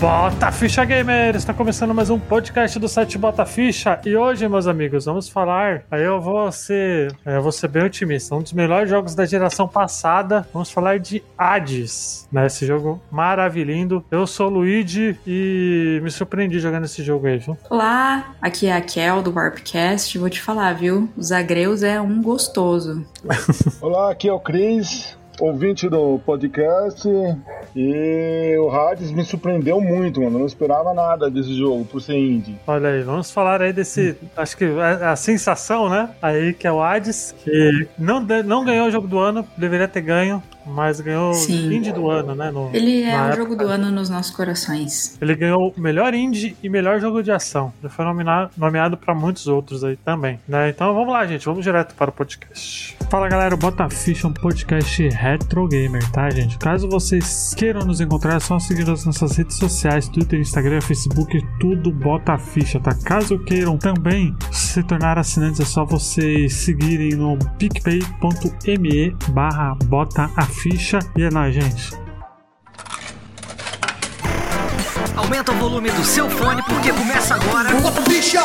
Bota Ficha Gamer! Está começando mais um podcast do site Bota Ficha e hoje, meus amigos, vamos falar. Aí eu vou ser, eu vou ser bem otimista. Um dos melhores jogos da geração passada. Vamos falar de Hades, né? Esse jogo maravilhoso. Eu sou o Luigi e me surpreendi jogando esse jogo aí, viu? Olá, aqui é a Kel do Warpcast. Vou te falar, viu? Os Agreus é um gostoso. Olá, aqui é o Cris ouvinte do podcast e o Hades me surpreendeu muito, mano. Eu não esperava nada desse jogo por ser indie. Olha aí, vamos falar aí desse. acho que é a sensação, né? Aí que é o Hades, que não, não ganhou o jogo do ano, deveria ter ganho mas ganhou Sim. indie do ano, né? No, ele é o época. jogo do ano nos nossos corações. Ele ganhou melhor indie e melhor jogo de ação. Ele foi nominado, nomeado para muitos outros aí também, né? Então vamos lá, gente, vamos direto para o podcast. Fala galera, o Bota Ficha é um podcast retro gamer, tá, gente? Caso vocês queiram nos encontrar, é só seguir nas nossas redes sociais, Twitter, Instagram, Facebook, tudo Bota Ficha, tá? Caso queiram também se tornar assinantes, é só vocês seguirem no picpay.me barra Bota a ficha e é nóis, gente. Aumenta o volume do seu fone porque começa agora. Bota ficha!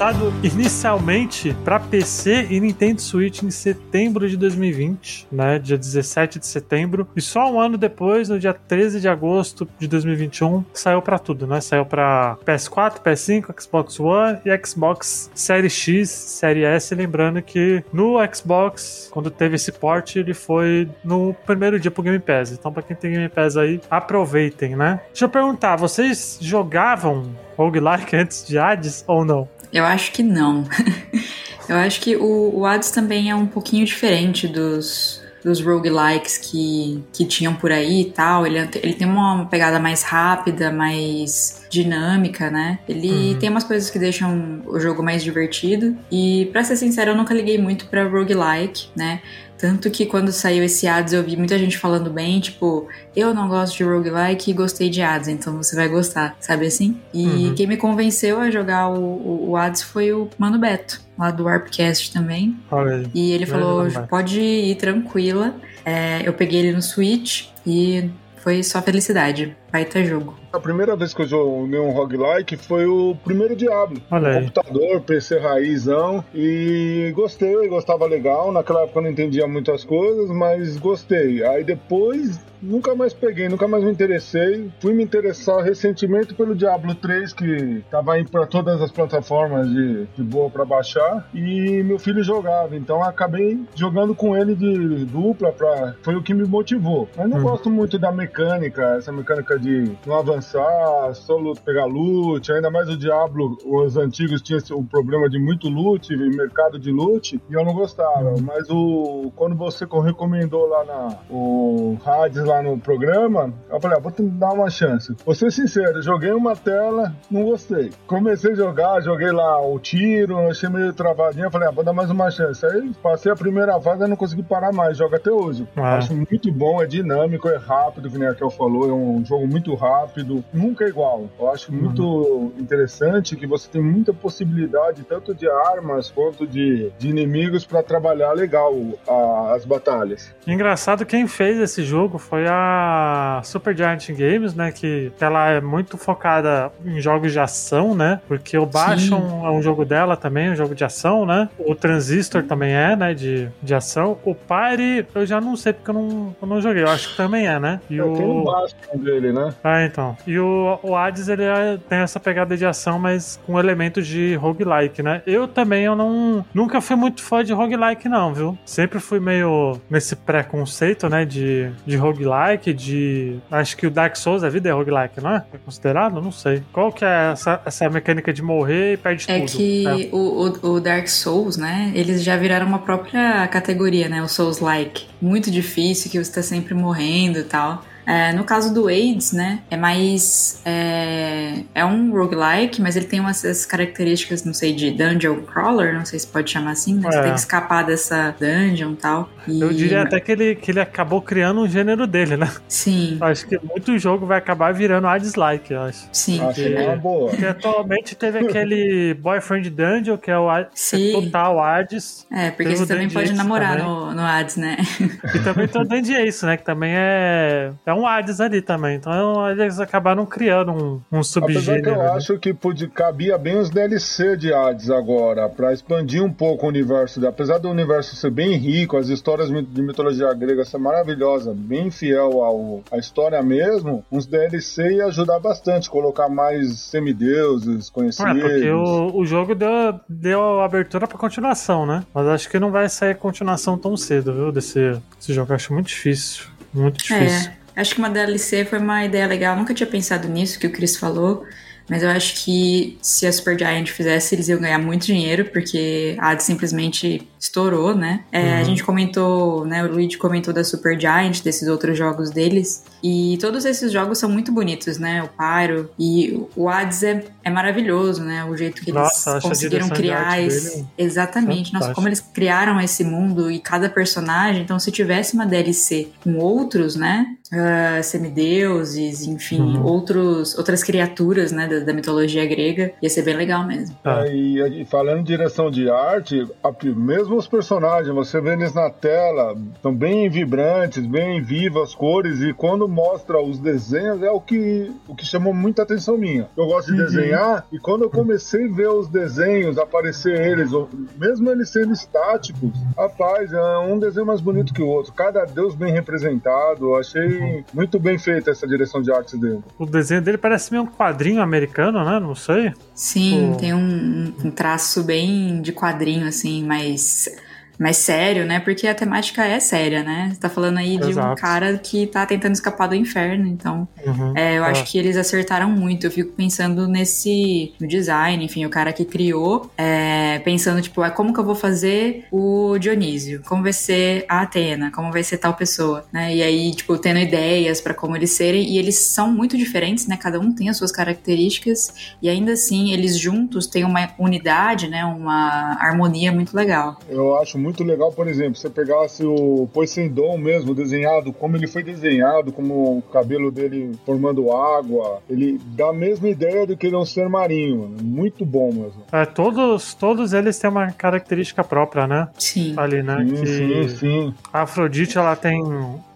Lançado inicialmente para PC e Nintendo Switch em setembro de 2020, né? Dia 17 de setembro. E só um ano depois, no dia 13 de agosto de 2021, saiu para tudo, né? Saiu para PS4, PS5, Xbox One e Xbox Series X, Série S. Lembrando que no Xbox, quando teve esse port, ele foi no primeiro dia pro Game Pass. Então, para quem tem Game Pass aí, aproveitem, né? Deixa eu perguntar, vocês jogavam roguelike antes de Hades ou não? Eu acho que não. eu acho que o, o Hades também é um pouquinho diferente dos, dos roguelikes que, que tinham por aí e tal. Ele, ele tem uma pegada mais rápida, mais dinâmica, né? Ele uhum. tem umas coisas que deixam o jogo mais divertido. E, para ser sincero, eu nunca liguei muito pra roguelike, né? Tanto que quando saiu esse Hades eu vi muita gente falando bem, tipo, eu não gosto de roguelike e gostei de Hades, então você vai gostar, sabe assim? E uhum. quem me convenceu a jogar o, o, o Hades foi o Mano Beto, lá do Warpcast também. Olha e ele falou, pode ir tranquila. É, eu peguei ele no Switch e foi só felicidade. Baita jogo. A primeira vez que eu joguei um roguelike foi o primeiro Diablo. Olha aí. Computador, PC raizão. E gostei, gostava legal. Naquela época eu não entendia muitas coisas, mas gostei. Aí depois nunca mais peguei, nunca mais me interessei. Fui me interessar recentemente pelo Diablo 3, que tava indo para todas as plataformas de, de boa para baixar. E meu filho jogava, então acabei jogando com ele de dupla. Pra, foi o que me motivou. Mas não uhum. gosto muito da mecânica, essa mecânica de não avançar, só pegar loot, ainda mais o Diablo, os antigos tinham o problema de muito loot, mercado de loot, e eu não gostava. Uhum. Mas o quando você recomendou lá na o Hades lá no programa, eu falei, ah, vou te dar uma chance. Vou ser sincero, joguei uma tela, não gostei. Comecei a jogar, joguei lá o tiro, achei meio travadinho, falei, ah, vou dar mais uma chance. Aí passei a primeira fase e não consegui parar mais, joga até hoje. Ah. Acho muito bom, é dinâmico, é rápido, que nem a Kel falou, é um jogo muito rápido, nunca é igual. Eu acho muito uhum. interessante que você tem muita possibilidade, tanto de armas quanto de, de inimigos, para trabalhar legal a, as batalhas. Engraçado, quem fez esse jogo foi a Super Giant Games, né? Que ela é muito focada em jogos de ação, né? Porque o Bastion é um jogo dela também, um jogo de ação, né? O Transistor também é, né? De, de ação. O Party, eu já não sei porque eu não, eu não joguei. Eu acho que também é, né? E eu o... tenho o Bastion dele, né? Ah, então. E o, o Hades, ele é, tem essa pegada de ação, mas com elementos de roguelike, né? Eu também, eu não... Nunca fui muito fã de roguelike, não, viu? Sempre fui meio nesse preconceito, né? De, de roguelike, de... Acho que o Dark Souls, a vida é roguelike, não é? É considerado? Não sei. Qual que é essa, essa mecânica de morrer e perde é tudo? Que é que o, o, Dark Souls, né? Eles já viraram uma própria categoria, né? O Souls-like. Muito difícil, que você tá sempre morrendo e tal. É, no caso do AIDS, né, é mais. É, é um roguelike, mas ele tem umas essas características, não sei, de dungeon crawler, não sei se pode chamar assim, né? Você É. tem que escapar dessa dungeon e tal. E, Eu diria até que ele, que ele acabou criando um gênero dele, né? Sim, Acho que muito jogo vai acabar virando Hades-like, eu acho. sim. Acho que é uma boa. Porque atualmente teve aquele Boyfriend Dungeon, que é o Hades- Sim. é total Hades. É, porque você também pode Ace namorar também. no, no Hades, né? E também tem o Dungeon Ace, né? Que também é, é um Hades ali também. Então eles acabaram criando um, um Apesar que subgênero. eu né? acho que podia, cabia bem os DLC de Hades agora, pra expandir um pouco o universo. Apesar do universo ser bem rico, as histórias de mitologia grega ser maravilhosa, bem fiel ao, à história mesmo, uns DLC ia ajudar bastante, colocar mais semideuses É, conhecidos. porque o, o jogo deu, deu abertura pra continuação, né? Mas acho que não vai sair continuação tão cedo, viu? Desse, desse jogo. Eu acho muito difícil. Muito difícil. É, acho que uma DLC foi uma ideia legal. Nunca tinha pensado nisso que o Chris falou. Mas eu acho que se a Supergiant fizesse, eles iam ganhar muito dinheiro, porque a Hades simplesmente estourou, né? É, A gente comentou, né? O Luigi comentou da Supergiant, desses outros jogos deles. E todos esses jogos são muito bonitos, né? O Pyro. E o Hades é, é maravilhoso, né? O jeito que eles Nossa, a conseguiram criar esse. Exatamente. Nossa, como eles criaram esse mundo e cada personagem. Então, se tivesse uma DLC com outros, né? Ah, semideuses, enfim, Uhum. outros, outras criaturas, né? Da, da mitologia grega, ia ser bem legal mesmo. É, e, e falando em direção de arte, a- mesmo os personagens, você vê eles na tela, estão bem vibrantes, bem vivas as cores, e quando mostra os desenhos é o que, o que chamou muita atenção minha. Eu gosto de desenhar, e quando eu comecei a ver os desenhos, aparecer eles, mesmo eles sendo estáticos, rapaz, é um desenho mais bonito que o outro. Cada deus bem representado, eu achei muito bem feita essa direção de arte dele. O desenho dele parece meio um quadrinho americano, né? Não sei. Sim, Pô. tem um, um traço bem de quadrinho, assim, mais, mais sério, né? Porque a temática é séria, né? Você tá falando aí de um Exato. cara que tá tentando escapar do inferno, então Uhum. É, eu Ah. acho que eles acertaram muito. Eu fico pensando nesse no design, enfim, o cara que criou, é, pensando tipo, é como que eu vou fazer o Dionísio? Como vai ser a Atena? Como vai ser tal pessoa, né? E aí, tipo, tendo ideias pra como eles serem e eles são muito diferentes, né? Cada um tem as suas características e ainda assim eles juntos têm uma unidade, né? Uma harmonia muito legal. Eu acho muito legal, por exemplo, você pegasse o Poseidon mesmo, desenhado, como ele foi desenhado, como o cabelo dele formando água, ele dá a mesma ideia do que ele é um ser marinho, muito bom mesmo. É, todos, todos eles têm uma característica própria, né? Sim. Ali, né? Sim, que sim, sim. a Afrodite, ela tem.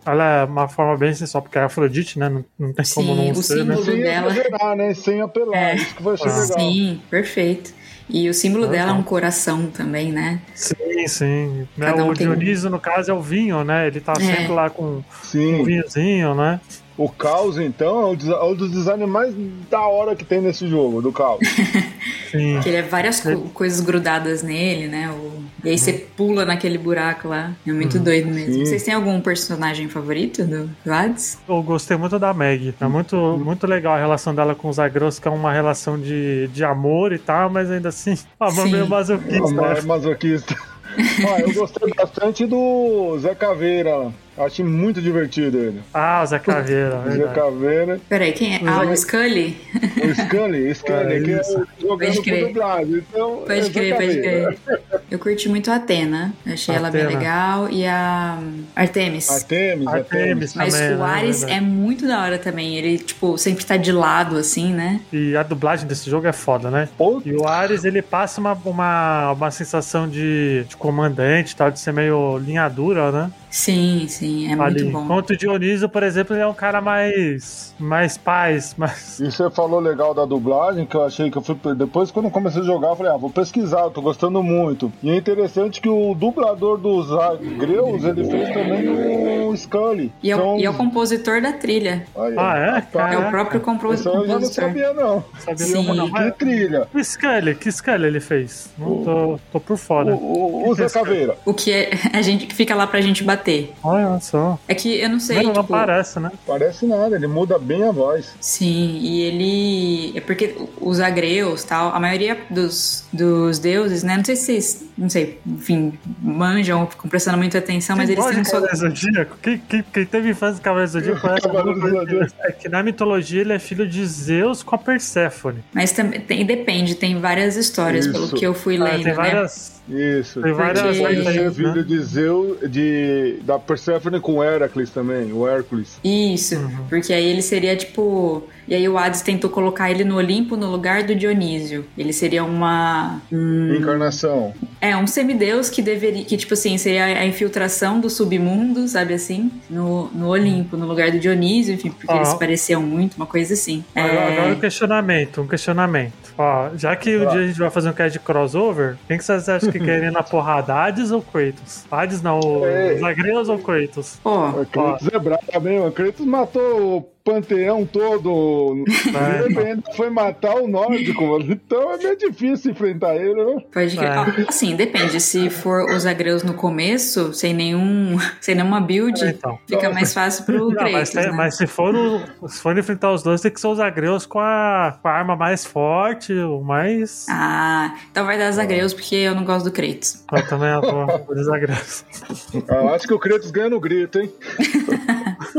Ela é uma forma bem sensual, porque é Afrodite, né? Não, não tem como Sim, não o ser, né? Sem dela. exagerar, né? Sem apelar, É. isso que vai ser Ah. legal. Sim, perfeito. E o símbolo Ah, dela é tá. um coração também, né? Sim, sim. Né, Cada um o tem um. Dionísio, no caso, é o vinho, né? Ele tá É. sempre lá com um Sim. vinhozinho, né? O caos, então, é o é um dos designs mais da hora que tem nesse jogo, do caos. Sim. Que ele é várias co- coisas grudadas nele, né? O- E aí você pula naquele buraco lá. É muito doido mesmo. Sim. Vocês têm algum personagem favorito do Hades? Eu gostei muito da Meg. É muito, muito legal a relação dela com os Agros, que é uma relação de, de amor e tal, mas ainda assim, uma Sim. meio masoquista. Ma- né? masoquista. Ah, eu gostei bastante do Zé Caveira. Achei muito divertido ele. Ah, o Zé Caveira, Zé verdade. Caveira. Peraí, quem é? Ah, o Scully? O Scully, Scully, É que é isso. jogando com. Então, é Pode Zé crer, pode crer. Eu curti muito a Atena. Achei ela bem Atena. legal. E a Artemis. Artemis, Artemis. Artemis Mas também, o né, Ares verdade. é muito da hora também. Ele, tipo, sempre tá de lado, assim, né? E a dublagem desse jogo é foda, né? Pô, E o Ares, ele passa uma, uma, uma sensação de, de comandante e tal, de ser meio linha dura, né? Sim, sim. É muito Ali. bom. Enquanto o Dionísio, por exemplo, ele é um cara mais. mais paz, mais. E você falou legal da dublagem, que eu achei que eu fui. Depois, quando eu comecei a jogar, eu falei, ah, vou pesquisar, eu tô gostando muito. E é interessante que o dublador dos Agreus, ele fez também o Scully. E é, o, Então, e é o compositor da trilha. aí, Ah, é? rapaz, É o próprio Isso eu não compositor. sabia, não. Sabia Sim. não, mas- que trilha. Que Scully? Que Scully ele fez? Não tô, tô por O, fora. o, o Zé Caveira. O que é, a gente que fica lá pra gente bater bater. Olha só. É que eu não sei, Não, não tipo, parece, né? Parece nada, ele muda bem a voz. Sim, e ele. É porque os agreus tal, a maioria dos, dos deuses, né? Não sei se vocês, não sei, enfim, manjam, ficam prestando muita atenção, mas Quem eles têm um só. Zodíaco? Quem, quem, quem teve infância de Cavaleiro Zodíaco conhece. É que na mitologia ele é filho de Zeus com a Perséfone. Mas também tem, depende, tem várias histórias, pelo Isso. que eu fui Ah, lendo, tem né? Isso. Tem várias Pode lendas, ser né? filho de Zeus, de, da Persephone com Heracles também, o Hércules. Isso, Uhum. porque aí ele seria tipo. E aí o Hades tentou colocar ele no Olimpo no lugar do Dionísio. Ele seria uma. um- Encarnação. é, um semideus que deveria. Que, tipo assim, seria a infiltração do submundo, sabe assim? No, no Olimpo, no lugar do Dionísio, enfim, porque Ah. eles se pareciam muito, uma coisa assim. Agora, É, agora um questionamento, um questionamento. Ó, já que um Ah. dia a gente vai fazer um cast de crossover, quem que vocês acham que querem na porrada? Hades ou Kratos? Hades não, Ei. os Agreus ou Kratos? Ó, O Kratos é brabo mesmo. O Kratos matou o panteão todo. É. Ele ainda foi matar o nórdico, mano. Então é meio difícil enfrentar ele, né? pode que. É. ah, Assim, depende. Se for os agreus no começo, sem nenhum. sem nenhuma build, Então. fica mais fácil pro mas, Kratos. tem- né? mas se for o- se for enfrentar os dois, tem que ser os Agreus com a, com a arma mais forte, o mais. Ah, então vai dar os agreus, porque eu não gosto do Kratos. Eu também adoro os Agreus. Eu acho que o Kratos ganha no grito, hein?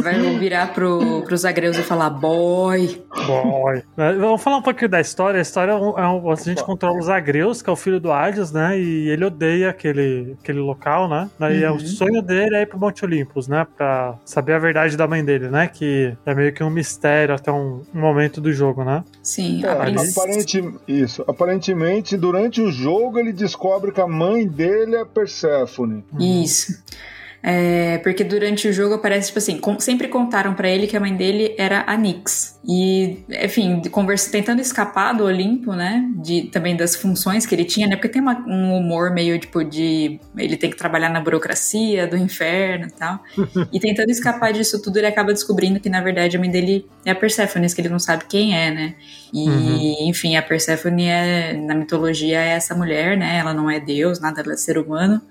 Vai virar pro, pros agreus e falar boy. Boy. Vamos falar um pouquinho da história. A história é um, é um- a gente controla os Agreus, que é o filho do Hades, né? E ele odeia aquele, aquele local, né? Daí é o Uhum. sonho dele é ir pro Monte Olympus, né? Pra saber a verdade da mãe dele, né? Que é meio que um mistério até um, um momento do jogo, né? Sim, É, aparente, isso. Aparentemente, durante o jogo, ele descobre que a mãe dele é Perséfone. Isso. É, porque durante o jogo aparece, tipo assim, com- sempre contaram pra ele que a mãe dele era a Nyx. E, enfim, conversa, tentando escapar do Olimpo, né? De, também das funções que ele tinha, né? Porque tem uma- um humor meio, tipo, de... Ele tem que trabalhar na burocracia do inferno e tal. e tentando escapar disso tudo, ele acaba descobrindo que, na verdade, a mãe dele é a Perséfone, que ele não sabe quem é, né? E, Uhum. enfim, a Perséfone é, na mitologia, é essa mulher, né? Ela não é Deus, nada, ela é ser humano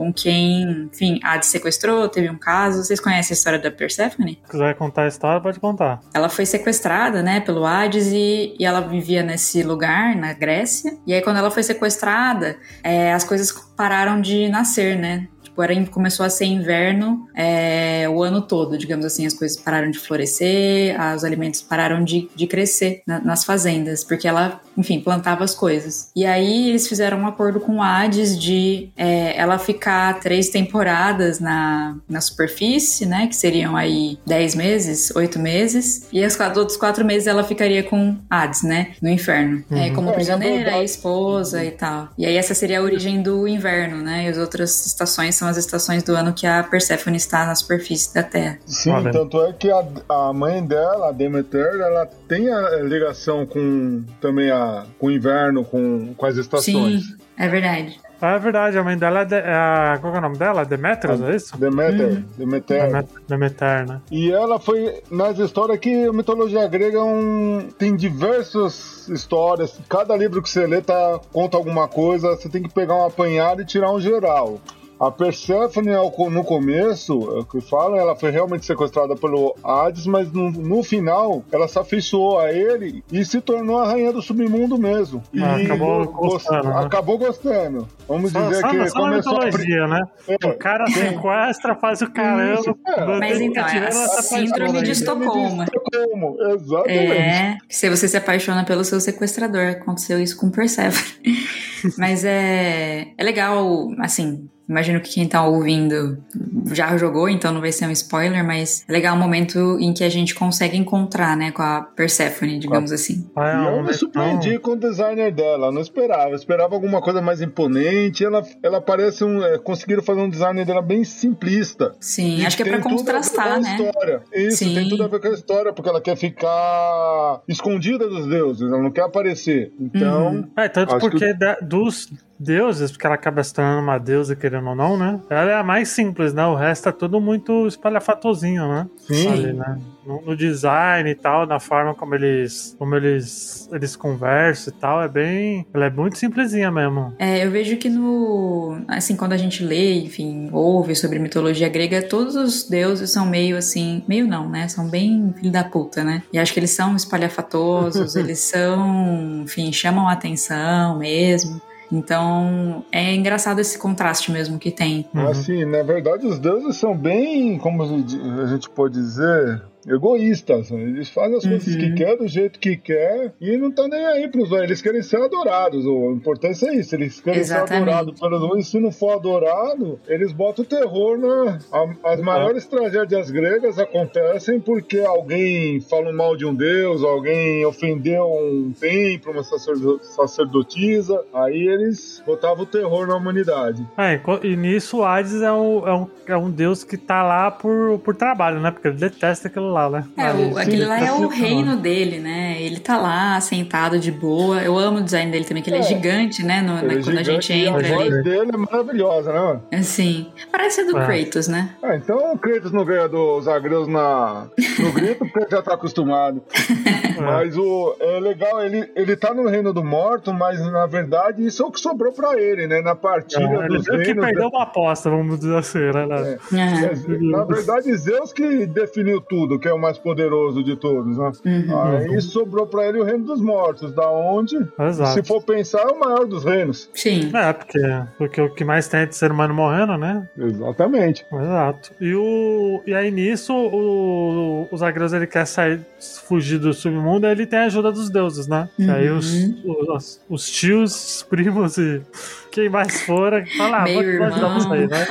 com quem, enfim, Hades sequestrou, teve um caso. Vocês conhecem a história da Persephone? Se quiser contar a história, pode contar. Ela foi sequestrada, né, pelo Hades e, e ela vivia nesse lugar, na Grécia. E aí, quando ela foi sequestrada, é, as coisas pararam de nascer, né? Tipo, era, começou a ser inverno é, o ano todo, digamos assim. As coisas pararam de florescer, os alimentos pararam de, de crescer na- nas fazendas, porque ela, enfim, plantava as coisas. E aí eles fizeram um acordo com o Hades de é, ela ficar três temporadas na, na superfície, né? Que seriam aí dez meses, oito meses. E os quatro- outros quatro meses ela ficaria com Hades, né? No inferno. É, Uhum. como É, na prisioneira, verdade- esposa e tal. E aí essa seria a origem do inverno, né? E as outras estações são as estações do ano que a Persephone está na superfície da Terra. Sim, Olha. tanto é que a, a mãe dela, a Demeter, ela tem a ligação com também a, com o inverno, com, com as estações. Sim, é verdade. Ah, É verdade, a mãe dela é. De, é a- qual é o nome dela? Demetrius, é isso? Demeter, Demeter. Demet- Demeter, né? E ela foi nas histórias que a mitologia grega é um, tem diversas histórias. Cada livro que você lê tá, conta alguma coisa, você tem que pegar um apanhado e tirar um geral. A co- no começo, é o que falam, ela foi realmente sequestrada pelo Hades, mas no, no final ela se afeiçoou a ele e se tornou a rainha do submundo mesmo. E Ah, acabou gos- gostando, né? acabou gostando. Vamos Só, dizer só, que só na começou a... mitologia, né? É. O cara sequestra, faz o caramba. Isso, é. Mas então, é a ela se apaixona síndrome de. Estocolmo. Estocolmo, exatamente. É, se você se apaixona pelo seu sequestrador, aconteceu isso com Persephone. Mas é, é legal, assim, imagino que quem tá ouvindo já jogou, então não vai ser um spoiler, mas é legal o momento em que a gente consegue encontrar, né, com a Persephone, digamos assim. Ah, eu me surpreendi com o designer dela, não esperava. Eu esperava alguma coisa mais imponente. Ela, ela parece um. é, conseguiram fazer um design dela bem simplista. Sim, E acho que é pra a contrastar, a né? História. Isso, Sim. tem tudo a ver com a história, porque ela quer ficar escondida dos deuses, ela não quer aparecer. Então, Uhum. É, tanto porque da- dos deuses, porque ela acaba se tornando uma deusa, querendo ou não, né? Ela é a mais simples, né? O resto é tudo muito espalhafatosinho, né? Sim. Ali, né? No, no design e tal, na forma como eles como eles, eles conversam e tal, é bem. Ela é muito simplesinha mesmo. É, eu vejo que no. Assim, quando a gente lê, enfim, ouve sobre mitologia grega, todos os deuses são meio assim. Meio não, né? São bem filho da puta, né? E acho que eles são espalhafatosos, eles são. Enfim, chamam a atenção mesmo. Então é engraçado esse contraste mesmo que tem. Uhum. Assim, na verdade, os deuses são bem, como a gente pode dizer, egoístas. Eles fazem as coisas Uhum. que quer, do jeito que quer, e não tá nem aí pros outros. Eles querem ser adorados. A importância é isso. Eles querem ser Exatamente. adorados pelos. E se não for adorado, eles botam o terror na. a- As maiores tragédias gregas acontecem porque alguém falou mal de um deus, alguém ofendeu um templo, uma sacerdo- sacerdotisa. Aí eles botavam o terror na humanidade. É, e e nisso o Hades é um, é, um, é um deus que tá lá por, por trabalho, né? Porque ele detesta aquilo lá, né? É, o, aquele lá é o detesta reino dele, né? Ele tá lá, sentado de boa. Eu amo o design dele também, que ele é, É. gigante, né? no- Ele na- é quando a gente gigante entra a voz ali. dele é maravilhosa, né, mano? Assim, parece ser do É. Kratos, né? Ah, então o Kratos não ganha dos agreus na, no grito porque ele já tá acostumado. Mas o, é legal, ele, ele tá no reino do morto, mas na verdade isso é o que sobrou pra ele, né? Na partilha É, ele dos viu que perdeu uma aposta, vamos dizer assim, né? né? Aham. Na verdade, Zeus que definiu tudo, que é o mais poderoso de todos, né? Uhum. Aí sobrou pra ele o reino dos mortos, da onde, Exato. se for pensar, é o maior dos reinos. Sim. É, porque, porque o que mais tem é de ser humano morrendo, né? Exatamente. Exato. E, o, e aí nisso, o, o Zagreus ele quer sair, fugir do submundo, aí ele tem a ajuda dos deuses, né? Que aí os, os, os tios, os primos e quem mais for, fala, ah, Meio ajudar irmão. você aí, né?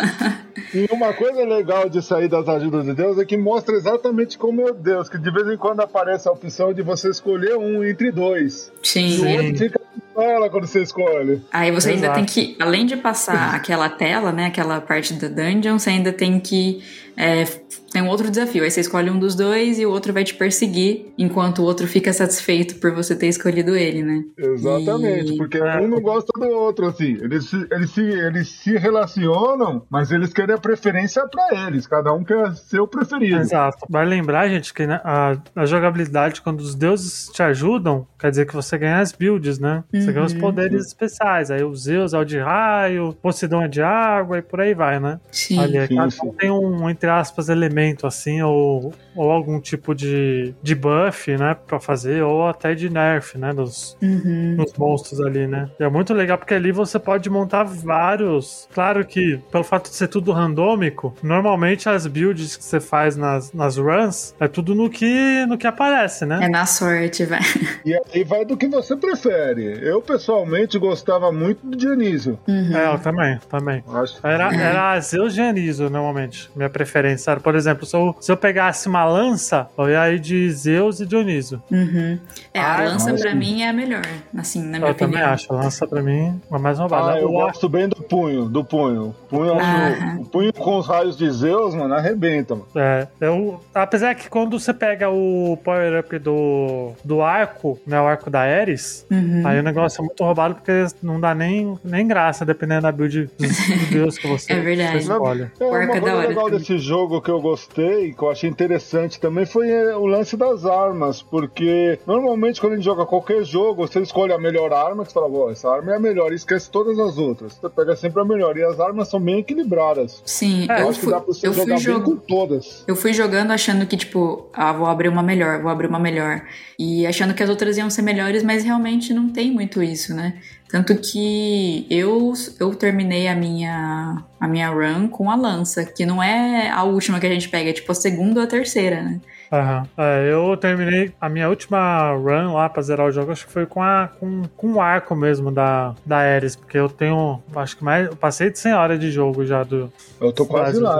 E uma coisa legal de sair das ajudas de Deus é que mostra exatamente como é Deus, que de vez em quando aparece a opção de você escolher um entre dois. E o Sim. outro fica pistola quando você escolhe. Aí você ainda Exato. tem que, além de passar aquela tela, né, aquela parte da dungeon, você ainda tem que. é, tem um outro desafio. Aí você escolhe um dos dois e o outro vai te perseguir, enquanto o outro fica satisfeito por você ter escolhido ele, né? Exatamente, E- porque É. um não gosta do outro, assim. Eles se, eles, se, eles se relacionam, mas eles querem a preferência pra eles. Cada um quer ser o preferido. Exato. Vai lembrar, gente, que né, a, a jogabilidade, quando os deuses te ajudam, quer dizer que você ganha as builds, né? Você ganha os Uhum. poderes especiais. Aí o Zeus é o de raio, Poseidon é de água e por aí vai, né? Sim. Ali, Sim, cada sim. um tem um, entre aspas, elemento assim, ou, ou algum tipo de, de buff, né, pra fazer, ou até de nerf, né, nos, Uhum. nos monstros ali, né. E é muito legal porque ali você pode montar vários. Claro que, pelo fato de ser tudo randômico, normalmente as builds que você faz nas, nas runs é tudo no que, no que aparece, né. É na sorte, vai. E aí vai do que você prefere. Eu, pessoalmente, gostava muito do Dionísio. Uhum. É, eu também, também. Acho Era, era Zeus Dioniso, normalmente. Minha preferência era, por exemplo, se eu, se eu pegasse uma lança, eu ia ir de Zeus e Dioniso. Uhum. É, a Ah, lança pra mim é a melhor, assim, na minha Eu também opinião. acho. A lança pra mim é mais roubada. Ah, eu gosto bem do punho, do punho. Punho, eu acho- o punho com os raios de Zeus, mano, arrebenta, mano. É, eu, apesar que quando você pega o power-up do, do arco, né, o arco da Ares, Uhum. aí o negócio é muito roubado porque não dá nem, nem graça, dependendo da build do, do deus que você, É verdade. você escolhe. É, O uma coisa hora legal também. desse jogo que eu gostei, que eu achei interessante também, foi é, o lance das armas, porque normalmente quando a gente joga qualquer jogo, você escolhe a melhor arma, que você fala, "Ó, essa arma é a melhor, e esquece todas as outras. Você pega sempre a melhor, e as armas são bem equilibradas. Sim, É, Eu eu acho que fui, dá pra você eu fui jogar bem jogando. com todas. Eu fui jogando achando que, tipo, ah, vou abrir uma melhor, vou abrir uma melhor. E achando que as outras iam ser melhores, mas realmente não tem muito isso, né? Tanto que eu, eu terminei a minha, a minha run com a lança, que não é a última que a gente pega, é tipo a segunda ou a terceira, né? Aham. É, eu terminei a minha última run lá pra zerar o jogo, acho que foi com, a, com, com o arco mesmo da, da Ares, porque eu tenho, acho que mais, eu passei de 100 horas de jogo já do Eu tô quase lá.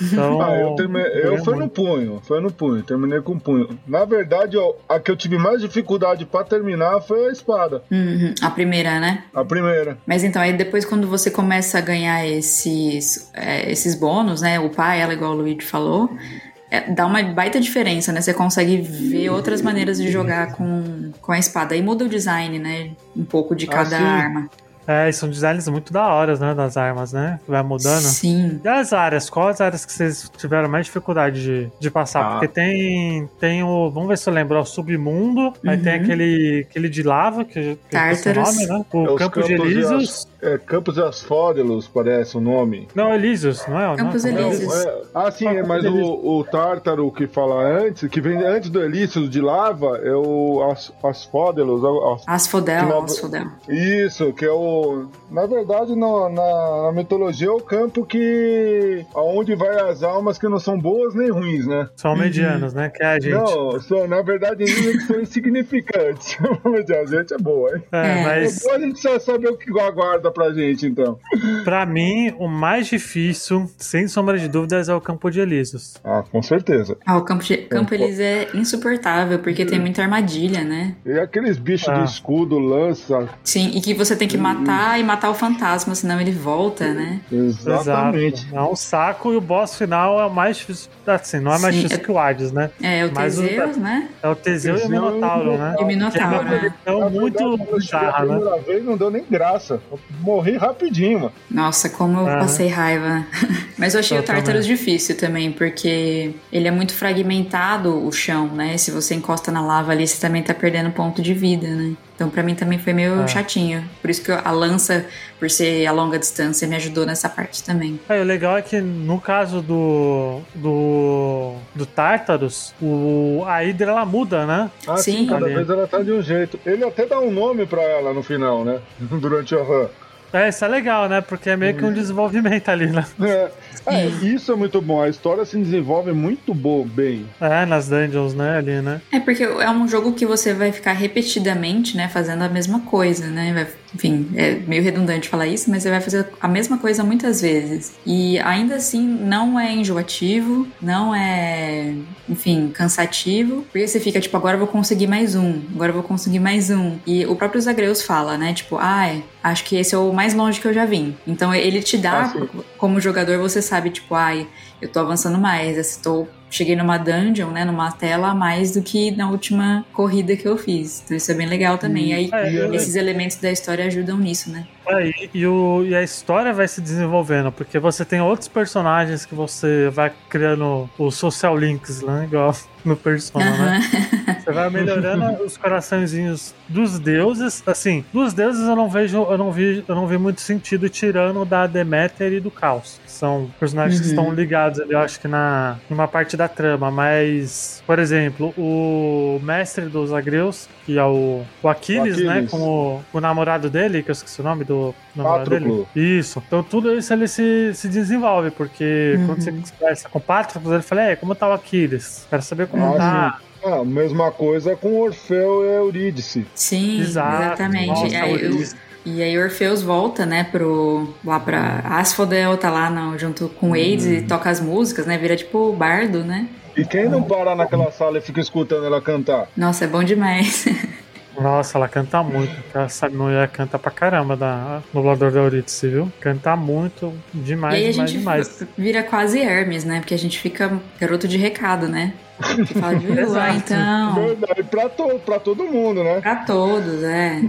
Então, Ah, eu, terminei, eu fui no punho, foi no punho, terminei com punho. Na verdade, ó, a que eu tive mais dificuldade pra terminar foi a espada, Uhum, a primeira, né? a primeira. Mas então, aí depois quando você começa a ganhar esses, é, esses bônus, né? O pai, ela, igual o Luigi falou, é, dá uma baita diferença, né? Você consegue ver outras maneiras de jogar com, com a espada. Aí muda o design, né? Um pouco de Ah, cada sim. arma. É, e são designs muito da hora, né? Das armas, né? Que vai mudando. Sim. E as áreas? Quais as áreas que vocês tiveram mais dificuldade de, de passar? Ah. Porque tem, tem o. Vamos ver se eu lembro, é o submundo. Aí Uhum. tem aquele, aquele de lava, que, que eu esqueci o nome, né? O É Campo de Campos de Elísios. É, Campos Asfódelos, parece o nome. Não, Elísios, não é? É? Campos Como é? É, ah, sim, é, mas o, o Tártaro que fala antes, que vem antes do Elício de lava, é o As, Asfódelos. é Asfodel, Asfodel. Isso, que é o. Na verdade, no- na, na mitologia é o campo que. aonde vai as almas que não são boas nem ruins, né? São medianos, né? Que é a gente. Não, são, na verdade, eles são insignificantes. a gente é boa, hein? É, É. mas Depois a gente precisa saber o que aguarda pra gente, então. pra mim, o mais difícil, sem sombra de dúvidas, é o Campo de Elísios. Ah, com certeza. Ah, o Campo, de, Campo Elis é insuportável, porque tem muita armadilha, né? E aqueles bichos Ah. do escudo, lança. Sim, e que você tem que matar e matar o fantasma, senão ele volta, né? Exatamente. Exato. É um saco e o boss final é o mais difícil. Assim, não é mais Sim, difícil é- que o Hades, né? É, o Mas o- Teseus, né? É o Teseu e o Teseu e o Minotauro, né? E o Minotauro, é uma né? então Na muito bizarra, né? vez não deu nem graça. Eu morri rapidinho, mano. Nossa, como eu Aham. passei raiva. Mas eu achei Eu o Tartarus também. difícil também, porque ele é muito fragmentado o chão, né? Se você encosta na lava ali, você também tá perdendo ponto de vida, né? Então pra mim também foi meio É. chatinho. Por isso que a lança, por ser a longa distância, me ajudou nessa parte também. É, o legal é que no caso do do do Tartarus, o a Hydra ela muda, né? Ah, sim, Sim. cada vez ela tá de um jeito. Ele até dá um nome pra ela no final, né? Durante a run. É, isso é legal, né? Porque é meio que um desenvolvimento ali, né? É, é, isso é muito bom. A história se desenvolve muito boa, bem. É, nas dungeons, né? Ali, né? É porque é um jogo que você vai ficar repetidamente, né, fazendo a mesma coisa, né? Vai- enfim, é meio redundante falar isso, mas você vai fazer a mesma coisa muitas vezes. E ainda assim não é enjoativo, não é, enfim, cansativo, porque você fica tipo, agora eu vou conseguir mais um, agora eu vou conseguir mais um. E o próprio Zagreus fala, né, tipo, ai, acho que esse é o mais longe que eu já vim. Então ele te dá, Ah, como jogador, você sabe, tipo, ai, eu tô avançando mais, eu tô cheguei numa dungeon, né, numa tela a mais do que na última corrida que eu fiz. Então isso é bem legal também. E aí É, ela- esses elementos da história ajudam nisso, né? É, e, o, e a história vai se desenvolvendo, porque você tem outros personagens que você vai criando os social links, né? Igual no Persona, né? Você vai melhorando os coraçõezinhos dos deuses. Assim, dos deuses eu não vejo, eu não vi, eu não vi muito sentido tirando da Deméter e do Caos. que São personagens que Uhum. estão ligados ali, eu acho que na numa parte da trama, mas, por exemplo, o mestre dos agreus, que é o, o Aquiles, O né? Aquiles. Com o, o namorado dele, que eu esqueci o nome do namorado Patroclo. dele. Isso. Então tudo isso ele se, se desenvolve, porque Uhum. quando você conversa com o Patroclus, ele fala, é, como tá o Aquiles? Quero saber como Ah, tá. Ah, mesma coisa com Orfeu e Eurídice. Sim, Exato. exatamente. Nossa, Aí, o eu- e aí Orfeus volta, né, pro, lá pra Asphodel, tá lá no- junto com o Hades e toca as músicas, né, vira tipo bardo, né? E quem não para naquela sala e fica escutando ela cantar? Nossa, é bom demais. Nossa, ela canta muito. Essa mulher canta pra caramba da dublador da Eurídice, viu? Canta muito, demais, e aí a demais, gente demais. vira quase Hermes, né, porque a gente fica garoto de recado, né? Fala, viu, ah, Exato. então... Verdade, pra, to, pra todo mundo, né? Pra todos, é.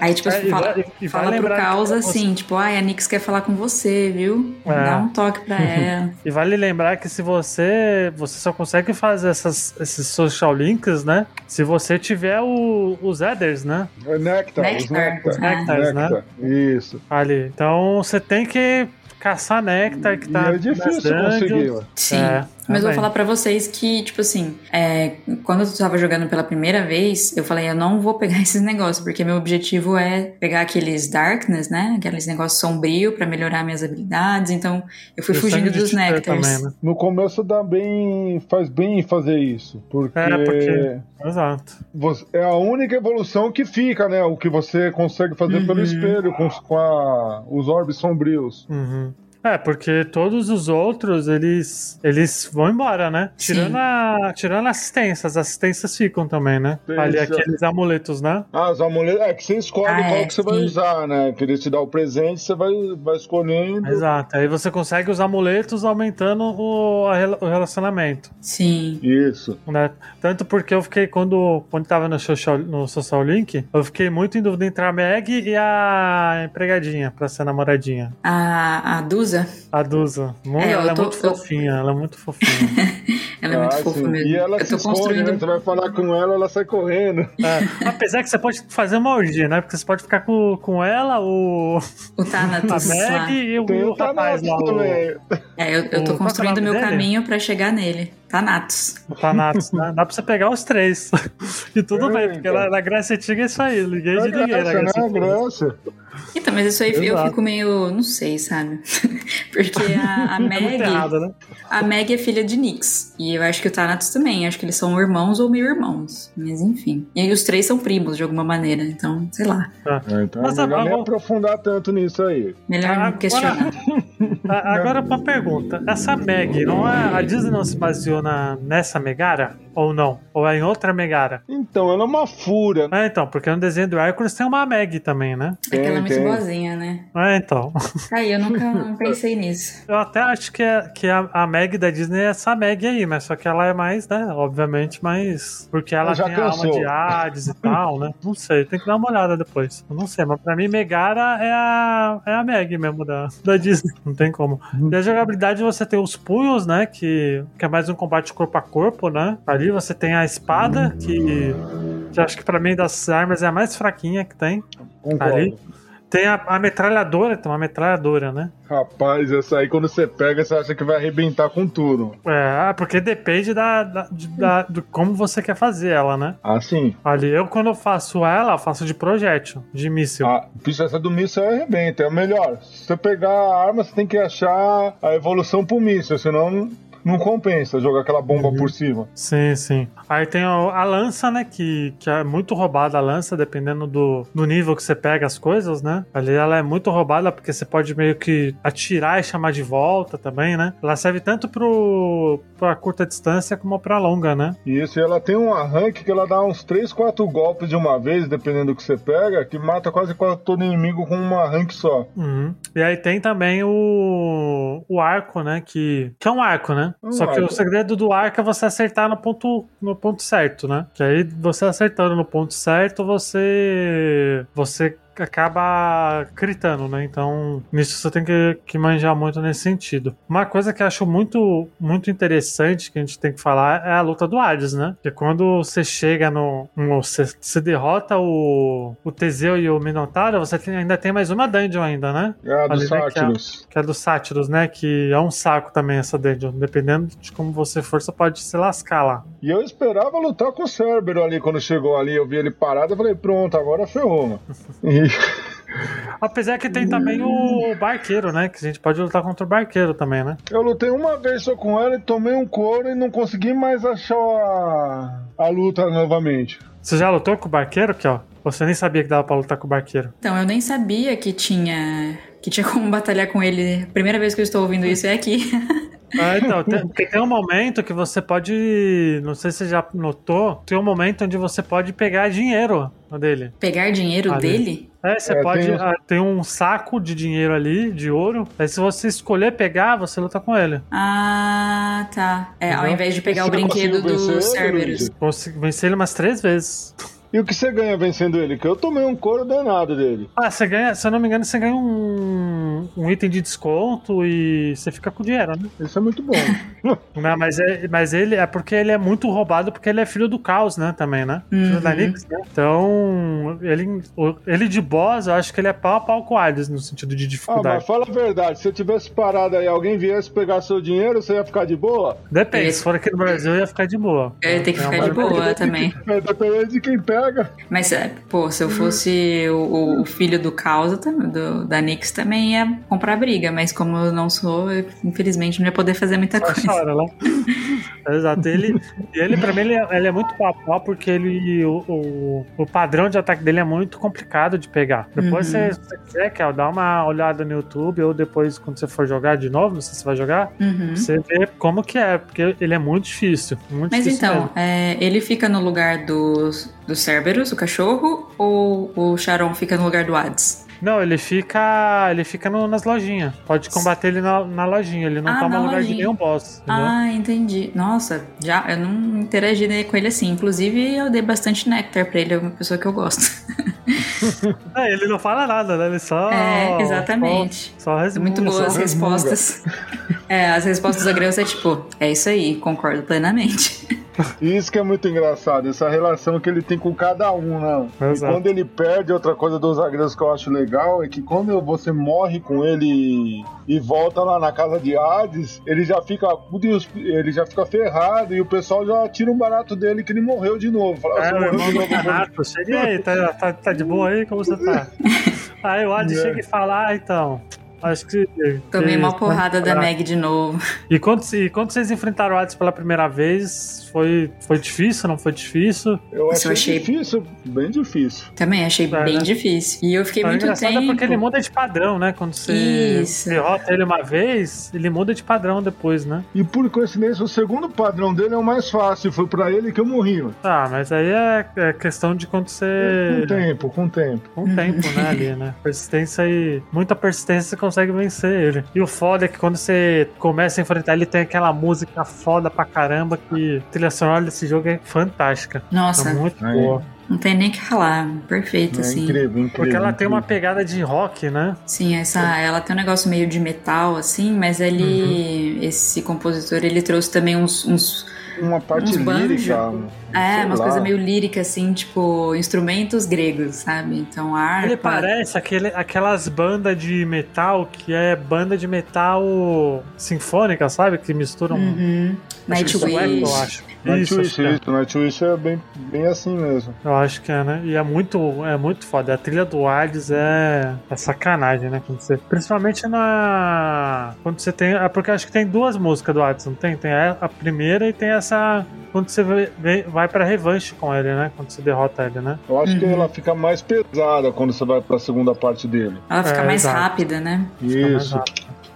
Aí, tipo, É, e fala, vai- e vai fala pro que Caos você- assim, tipo, ai, a Nix quer falar com você, viu? É. Dá um toque pra ela. E vale lembrar que se você. Você só consegue fazer essas, esses social links, né? Se você tiver o, os headers, né? É Nectar, os Nectar, Nectar. os Nectars, né? Nectar, Isso. Ali. Então você tem que caçar néctar que tá. e é difícil nas conseguir. Sim. É, Mas eu vou falar pra vocês que, tipo assim, é, quando eu tava jogando pela primeira vez, eu falei, eu não vou pegar esses negócios, porque meu objetivo é pegar aqueles darkness, né? Aqueles negócios sombrios pra melhorar minhas habilidades. Então, eu fui E o fugindo dos nectars. também, né? No começo dá bem. faz bem fazer isso. Porque, É, porque- Exato. você- é a única evolução que fica, né? O que você consegue fazer pelo Uhum. espelho com, os- com a- os orbes sombrios. Uhum. É, porque todos os outros, eles, eles vão embora, né? Tirando, a, tirando a assistência, as assistências ficam também, né? Ali, aqueles amuletos, né? Ah, os amuletos. É que você escolhe Ah, qual é, que você vai sim. usar, né? Que ele te dá o presente, você vai, vai escolhendo. Exato. Aí você consegue os amuletos aumentando o, o relacionamento. Sim. Isso. Né? Tanto porque eu fiquei, quando, quando tava no social, no social Link, eu fiquei muito em dúvida entre a Meg e a empregadinha pra ser namoradinha. A, a Dusa, A Dusa. Mu- É, ela é tô- muito eu- fofinha, ela é muito fofinha. ela é muito Ah, fofa sim. mesmo. E ela eu se tô esconde, construindo. né? Você vai falar com ela, ela sai correndo. É, apesar que você pode fazer uma orgia, né? Porque você pode ficar com, com ela, o, O a Thanatos lá. Meg e o, o o rapaz lá, o, também. É, eu, eu tô O- é o construindo meu dele? caminho pra chegar nele. Thanatos. o Thanatos, né? Dá pra você pegar os três. E tudo É, bem, porque então. na, na Grécia Antiga é isso aí, ninguém de É ninguém na Grécia né? Graça. Então, mas isso aí eu Exato. fico meio. Não sei, sabe? Porque a, a É Meg. errado, né? A Meg é filha de Nix. E eu acho que o Thanatos também. Acho que eles são irmãos ou meio irmãos. Mas enfim. E aí os três são primos de alguma maneira. Então, sei lá. É, Então Mas é melhor a- nem aprofundar tanto nisso aí. Melhor Ah, não agora- questionar. A- Agora uma pergunta. Essa Meg, não é, a Disney não se baseou na, nessa Megara? Ou não? Ou é em outra Megara? Então, ela é uma fúria. É, então, porque no desenho do Hércules tem uma Meg também, né? É que ela é muito tem. boazinha, né? É, então. Aí, eu nunca pensei nisso. Eu até acho que, é, que a, a Meg da Disney é essa Meg aí, mas só que ela é mais, né? Obviamente, mais. Porque ela Já tem a alma cansou. de Hades e tal, né? Não sei, tem que dar uma olhada depois. Eu não sei, mas pra mim, Megara é a, é a Meg mesmo da, da Disney. Não tem como. E a jogabilidade você tem os punhos, né? Que, que é mais um combate corpo a corpo, né? Ali você tem a espada, que. Que acho que pra mim das armas é a mais fraquinha que tem. Concordo. Ali. Tem a, a metralhadora, tem uma metralhadora, né? Rapaz, essa aí quando você pega, você acha que vai arrebentar com tudo. É, porque depende da, da, de, da- do como você quer fazer ela, né? Assim. Ali, eu quando eu faço ela, eu faço de projétil, de míssil. A bicho, essa do míssil arrebenta. É o melhor. Se você pegar a arma, você tem que achar a evolução pro míssil, senão não compensa jogar aquela bomba Uhum. por cima. Sim, sim. Aí tem a, lança, né? Que, que é muito roubada a lança, dependendo do, do nível que você pega as coisas, né? Ali ela é muito roubada porque você pode meio que atirar e chamar de volta também, né? Ela serve tanto pro, pra curta distância como pra longa, né? E isso, e ela tem um arranque que ela dá uns 3, 4 golpes de uma vez, dependendo do que você pega, que mata quase quase todo inimigo com um arranque só. Uhum. E aí tem também o, o arco, né? Que, que é um arco, né? Um Só que o segredo do arco é você acertar no ponto, no ponto certo, né? Que aí você acertando no ponto certo, você. Você acaba gritando, né? Então, nisso você tem que, que manjar muito nesse sentido. Uma coisa que eu acho muito, muito interessante que a gente tem que falar é a luta do Hades, né? Que quando você chega no. no você, você derrota o, o Teseu e o Minotauro, você tem- ainda tem mais uma dungeon ainda, né? É a dos Ali, né, que é a- sátiros. Que é do Sátiros, né? Que é um saco também essa dungeon. Dependendo de como você for, você pode se lascar lá. E eu esperava lutar com o Cérbero ali quando chegou ali. Eu vi ele parado, eu falei, pronto, agora ferrou, mano. Apesar que tem também o barqueiro, né? Que a gente pode lutar contra o barqueiro também, né? Eu lutei uma vez só com ela e tomei um couro e não consegui mais achar a, a luta novamente. Você já lutou com o barqueiro, que ó? Você nem sabia que dava pra lutar com o barqueiro. Então, eu nem sabia que tinha. Que tinha como batalhar com ele. A primeira vez que eu estou ouvindo isso é aqui. Ah, então, tem, porque tem um momento que você pode. Não sei se você já notou, tem um momento onde você pode pegar dinheiro dele. Pegar dinheiro Ali. dele? É, você É, pode. tem- ah, Tem um saco de dinheiro ali, de ouro. Aí se você escolher pegar, você luta com ele. Ah, tá. É, ao invés de pegar Você o brinquedo conseguiu vencer do Cerberus. Consegui vencer ele umas três vezes. E o que você ganha vencendo ele? Que eu tomei um couro danado dele. Ah, você ganha, se eu não me engano, você ganha um, um item de desconto e você fica com dinheiro, né? Isso é muito bom. Não, mas, é, mas ele é porque ele é muito roubado, porque ele é filho do caos, né? Também, né? Filho Uhum. da Nix, né? Então, ele, ele de boss, eu acho que ele é pau a pau com o Hades no sentido de ah, dificuldade. mas fala a verdade. Se eu tivesse parado aí alguém viesse pegar seu dinheiro, você ia ficar de boa? Depende, Ele- se for aqui no Brasil, eu ia ficar de boa. Eu ia ter que Tem ficar de boa também. É, Dependendo de quem pega. Mas, é, pô, se eu fosse o, o- filho do Causa, do, da Nix, também ia comprar briga. Mas como eu não sou, eu, infelizmente não ia poder fazer muita Só coisa. chora lá. Exato. Ele, ele pra mim, ele é, ele é muito pau porque ele, o, o, o padrão de ataque dele é muito complicado de pegar. Depois, Uhum. se você quiser, Kel, dá uma olhada no YouTube ou depois, quando você for jogar de novo, não sei se você vai jogar, Uhum. você vê como que é, porque ele é muito difícil. Muito Mas difícil então, é, ele fica no lugar dos, do Cerberus, o cachorro, ou o Charon fica no lugar do Hades? Não, ele fica. Ele fica no- nas lojinhas. Pode combater ele na, na lojinha. Ele não Ah, toma lugar de lojinha. nenhum boss. Entendeu? Ah, entendi. Nossa, já eu não interagi com ele assim. Inclusive, eu dei bastante néctar pra ele, é uma pessoa que eu gosto. É, ele não fala nada, né? Ele só. É, exatamente. Só, só É resmunga. muito boas só as respostas. É, as respostas Graça é tipo, é isso aí, concordo plenamente. Isso que é muito engraçado, essa relação que ele tem com cada um, né? E Exato. quando ele perde, outra coisa dos agredos que eu acho legal é que quando você morre com ele e volta lá na casa de Hades, ele já fica ele já fica ferrado e o pessoal já tira um barato dele que ele morreu de novo. Fala, É, "Você o morreu irmão de novo, Renato, chega aí, tá, tá, tá de boa aí? Como você tá? Aí o Adi É. chega e fala, ah, então. Acho que. Tomei que- uma porrada da Meg de novo. E quando, e quando vocês enfrentaram o Hades pela primeira vez, foi, foi difícil, não foi difícil? Eu achei, eu achei- difícil, bem difícil. Também achei É, bem né? difícil. E eu fiquei O muito tempo. é porque ele muda de padrão, né? Quando você Isso. derrota ele uma vez, ele muda de padrão depois, né? E por coincidência, o segundo padrão dele é o mais fácil. Foi pra ele que eu morri. mano. Ah, mas aí é, é questão de quando você. Com tempo, com tempo. Com o tempo, né, ali, né? Persistência e. Muita persistência você consegue vencer ele. E o foda é que quando você começa a enfrentar ele, tem aquela música foda pra caramba que a trilha sonora desse jogo é fantástica. Nossa, É muito Aí. boa. não tem nem o que falar. Perfeito, É assim. incrível, incrível. Porque ela tem uma incrível. pegada de rock, né? Sim, essa, ela tem um negócio meio de metal, assim, mas ele. Uhum. Esse compositor, ele trouxe também uns. uns uma parte lírica. é, umas coisas meio líricas, assim, tipo, instrumentos gregos, sabe? Então, harpa. Ele parece aquele, aquelas bandas de metal que é banda de metal sinfônica, sabe? Que misturam. Uhum. sueco, Nightwish. eu acho. Isso, Nightwish, que é. isso. Nightwish é bem, bem assim mesmo. Eu acho que é, né? E é muito, é muito foda. A trilha do Hades é, é sacanagem, né? Quando você, principalmente na. Quando você tem. É porque eu acho que tem duas músicas do Hades, não tem? Tem a, a primeira e tem essa. Quando você vai, vem- vai pra revanche com ele, né? Quando você derrota ele, né? Eu acho que Uhum. ela fica mais pesada quando você vai pra segunda parte dele. Ela fica É, mais exato. rápida, né? Fica mais Isso.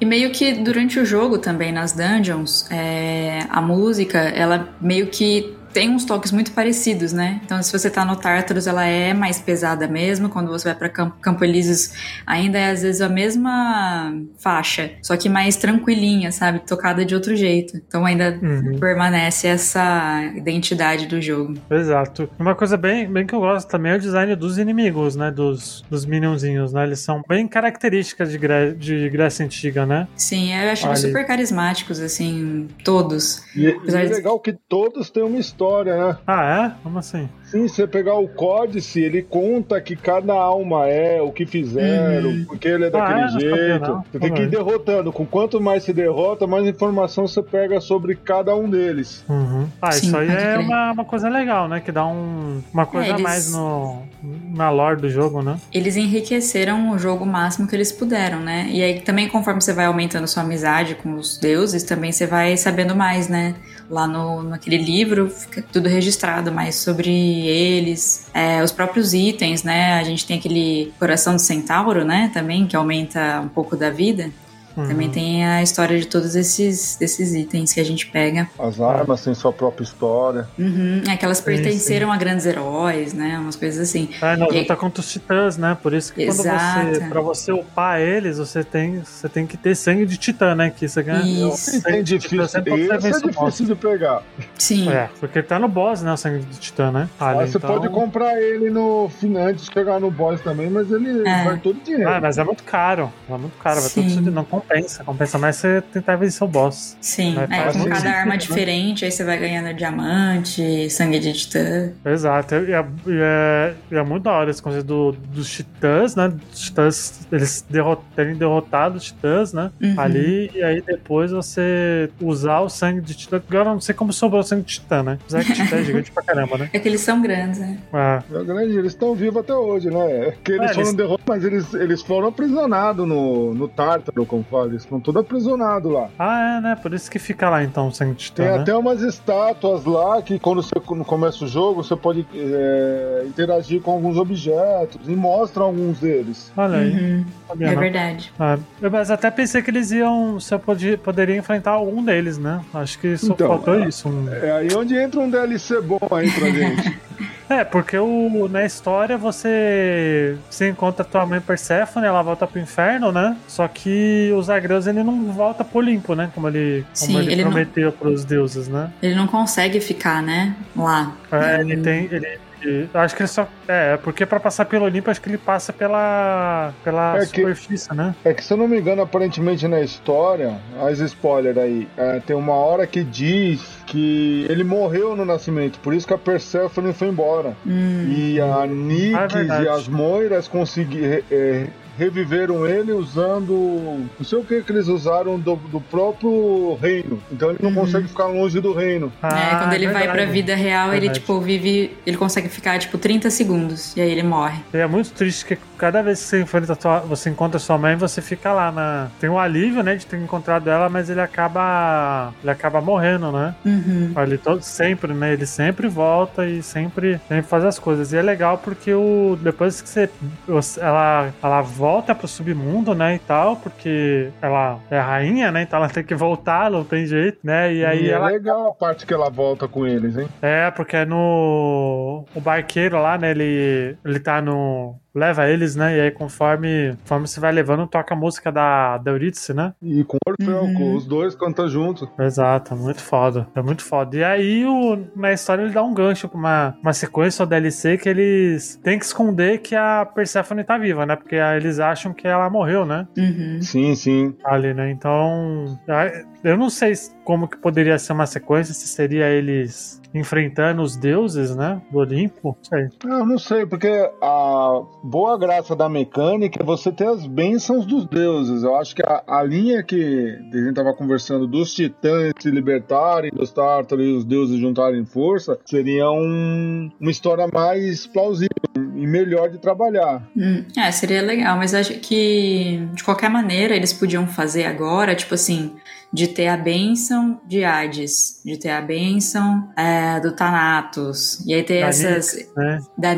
E meio que durante o jogo também, nas dungeons, é, a música, ela meio que tem uns toques muito parecidos, né? Então, se você tá no Tartarus, ela é mais pesada mesmo. Quando você vai pra Campo, Campo Elíseos, ainda é às vezes a mesma faixa, só que mais tranquilinha, sabe? Tocada de outro jeito. Então, ainda Uhum. permanece essa identidade do jogo. Exato. Uma coisa bem, bem que eu gosto também é o design dos inimigos, né? Dos, dos minionzinhos, né? Eles são bem características de, Gré- de Grécia Antiga, né? Sim, eu acho eles super carismáticos, assim, todos. E, e é de- legal que todos têm uma história, né? Ah, é? Como assim? Sim, você pegar o códice, ele conta que cada alma é, o que fizeram, Uhum. porque ele é Ah, daquele é? Não sabia, jeito. não. Você tem que ir Como derrotando. Com quanto mais se derrota, mais informação você pega sobre cada um deles. Uhum. Ah, Sim, isso aí é uma, uma coisa legal, né? Que dá um, uma coisa a eles- mais no, na lore do jogo, né? eles enriqueceram o jogo o máximo que eles puderam, né? E aí também conforme você vai aumentando sua amizade com os deuses, também você vai sabendo mais, né? Lá no, naquele livro fica tudo registrado mais sobre eles, É, os próprios itens, né? A gente tem aquele coração do centauro, né? Também que aumenta um pouco da vida. Uhum. Também tem a história de todos esses, esses itens que a gente pega. As armas têm sua própria história. Uhum, é que elas Sim, pertenceram a grandes heróis, né? Umas coisas assim. É, não, E luta contra os titãs, né? Por isso que quando você, Exato. pra você upar eles, você tem, você tem que ter sangue de titã, né? Que você ganha. Isso. É difícil. Esse é o boss. difícil de pegar. Sim. É, porque tá no boss, né? O sangue de titã, né? Ali, Mas você então- pode comprar ele no final antes de chegar no boss também, mas ele É. vai todo dinheiro. Ah, mas é muito caro. É muito caro. Vai Sim. isso não compensa. Compensa mais você tentar vencer o boss. Sim, é, com cada arma né? diferente, aí você vai ganhando diamante, sangue de titã. Exato. E é, e é, e é muito da hora esse conceito do- dos titãs, né? Os titãs, eles derrot, terem derrotado os titãs, né? Uhum. Ali, e aí depois você usar o sangue de titã. Agora eu não sei como sobrou o sangue de titã, né? Apesar que titã é gigante pra caramba, né? É que eles são grandes, né? É. É grande, eles estão vivos até hoje, né? É que eles É, foram eles- derrotados, mas eles, eles foram aprisionados no, no Tártaro, como fala. Eles estão todos aprisionados lá. Ah, é, né? Por isso que fica lá então, sem titã, Tem né? até umas estátuas lá que quando você começa o jogo, você pode é, interagir com alguns objetos e mostra alguns deles. Olha aí. Uhum, sabia é não. verdade. Ah, eu- mas até pensei que eles iam. Você podia, poderia enfrentar algum deles, né? Acho que só Então, faltou é- isso. um- É aí onde entra um DLC bom aí pra gente. É, porque o, na história você, você encontra tua mãe Persephone, ela volta pro inferno, né? Só que o Zagreus ele não volta pro Olimpo, né? Como ele, como Sim, ele, ele não- prometeu pros deuses, né? Ele não consegue ficar, né? Lá. É, ele tem. Ele, acho que ele só. É, porque pra passar pelo Olimpo, acho que ele passa pela. pela É que- superfície, né? É que se eu não me engano, aparentemente na história, as spoiler aí, é, tem uma hora que diz que ele morreu no nascimento, por isso que a Persephone foi embora. Hum, E a Ah, é e as Moiras conseguiram. Reviveram ele usando. Não sei o que que eles usaram do, do próprio reino. Então ele não consegue ficar longe do reino. é, quando ele vai Ah, verdade. pra vida real, ele, Verdade. tipo, vive. Ele consegue ficar, tipo, 30 segundos. E aí ele morre. E é muito triste que cada vez que você enfrenta a tua- você encontra sua mãe, você fica lá na. Tem um alívio, né, de ter encontrado ela, mas ele acaba. Ele acaba morrendo, né? Uhum. Ele todo, sempre, né? Ele sempre volta e sempre, sempre faz as coisas. E é legal porque o depois que você você- ela ela volta pro submundo, né, e tal, porque ela é rainha, né? Então ela tem que voltar, não tem jeito, né? E aí E ela é legal a parte que ela volta com eles, hein? é, porque é no. O barqueiro lá, né? Ele, ele tá no. Leva eles, né? E aí, conforme, conforme você vai levando, toca a música da, da Eurídice, né? E com o Orfeu, Uhum. com os dois cantam junto. Exato, é muito foda. É muito foda. E aí, o, na história, ele dá um gancho pra uma, uma sequência ou DLC que eles têm que esconder que a Persephone tá viva, né? Porque aí eles acham que ela morreu, né? Uhum. Sim, sim. Ali, né? Então. Eu não sei como que poderia ser uma sequência, se seria eles enfrentando os deuses, né? Do Olimpo. Não sei. Eu não sei, porque a boa graça da mecânica é você ter as bênçãos dos deuses. Eu acho que a, a linha que a gente tava conversando dos titãs se libertarem, dos tártaros e os deuses juntarem força, seria um- uma história mais plausível e melhor de trabalhar. Hum, é, seria legal, mas acho que de qualquer maneira eles podiam fazer agora, tipo assim, de ter a bênção de Hades, de ter a bênção é, do Thanatos, e aí ter Da essas Nyx, né? da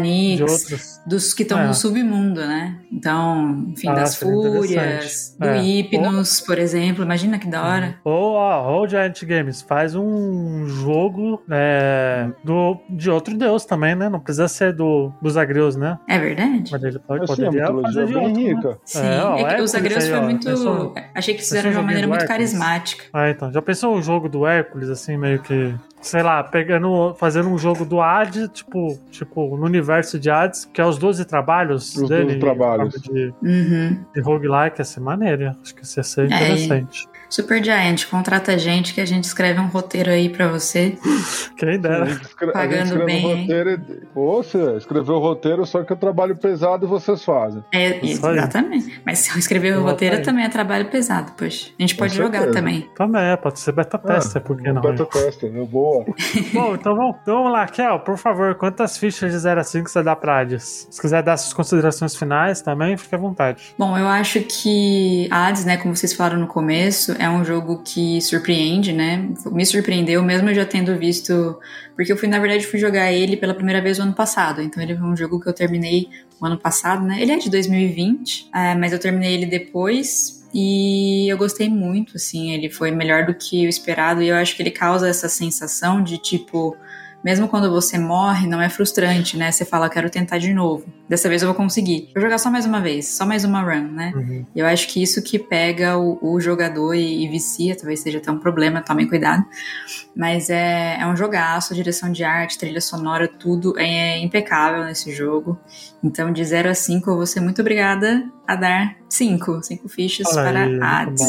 outros. Dos que estão É. no submundo, né? Então, enfim, Ah, das fúrias, do É. Hipnos, por exemplo, imagina que da hora. Ou, ó, o Giant Games faz um jogo é, do, de outro deus também, né? Não precisa ser do, dos agrios, né? É verdade? Mas ele pode, poderia mitologia fazer é de outro, né? rica. Sim, É, ó, é que os Hércules agrios aí, foi ó, muito. pensou- Achei que fizeram de uma um maneira muito carismática. Ah, então. Já pensou um jogo do Hércules, assim, meio que. Sei lá, pegando. Fazendo um jogo do Hades, tipo, tipo, no universo de Hades, que é os 12 trabalhos Os dele. 12 trabalhos. De, Uhum. de roguelike, ia ser maneiro. Acho que isso ia ser É, interessante. Super Giant, contrata a gente que a gente escreve um roteiro aí pra você. Quem A dera. a Pagando bem, roteiro. você escreveu o roteiro, só que o trabalho pesado vocês fazem. É, exatamente. Mas se eu escrever o roteiro também é trabalho pesado, poxa. A gente Com pode jogar certeza. também. Também é, pode ser beta tester, por que não? Beta tester, né? boa. Bom, então vamos, então vamos lá, Kel, por favor, quantas fichas de 0 a 5 você dá pra Hades? Se quiser dar suas considerações finais também, fique à vontade. Bom, eu acho que Hades, né, como vocês falaram no começo, é um jogo que surpreende, né? Me surpreendeu, mesmo já tendo visto. Porque eu fui, na verdade, fui jogar ele pela primeira vez no ano passado. Então ele foi um jogo que eu terminei o ano passado, né? Ele é de 2020, é, mas eu terminei ele depois. E eu gostei muito, assim, ele foi melhor do que o esperado, e eu acho que ele causa essa sensação de tipo, mesmo quando você morre, não é frustrante, né? Você fala, quero tentar de novo. Dessa vez eu vou conseguir. Vou jogar só mais uma vez, só mais uma run, né? Uhum. Eu acho que isso que pega o, o jogador e, e vicia, talvez seja até um problema, tomem cuidado. Mas é, é um jogaço, direção de arte, trilha sonora, tudo é impecável nesse jogo. Então, de 0 a 5, eu vou ser muito obrigada a dar 5. 5 fichas Olha para aí, Hades.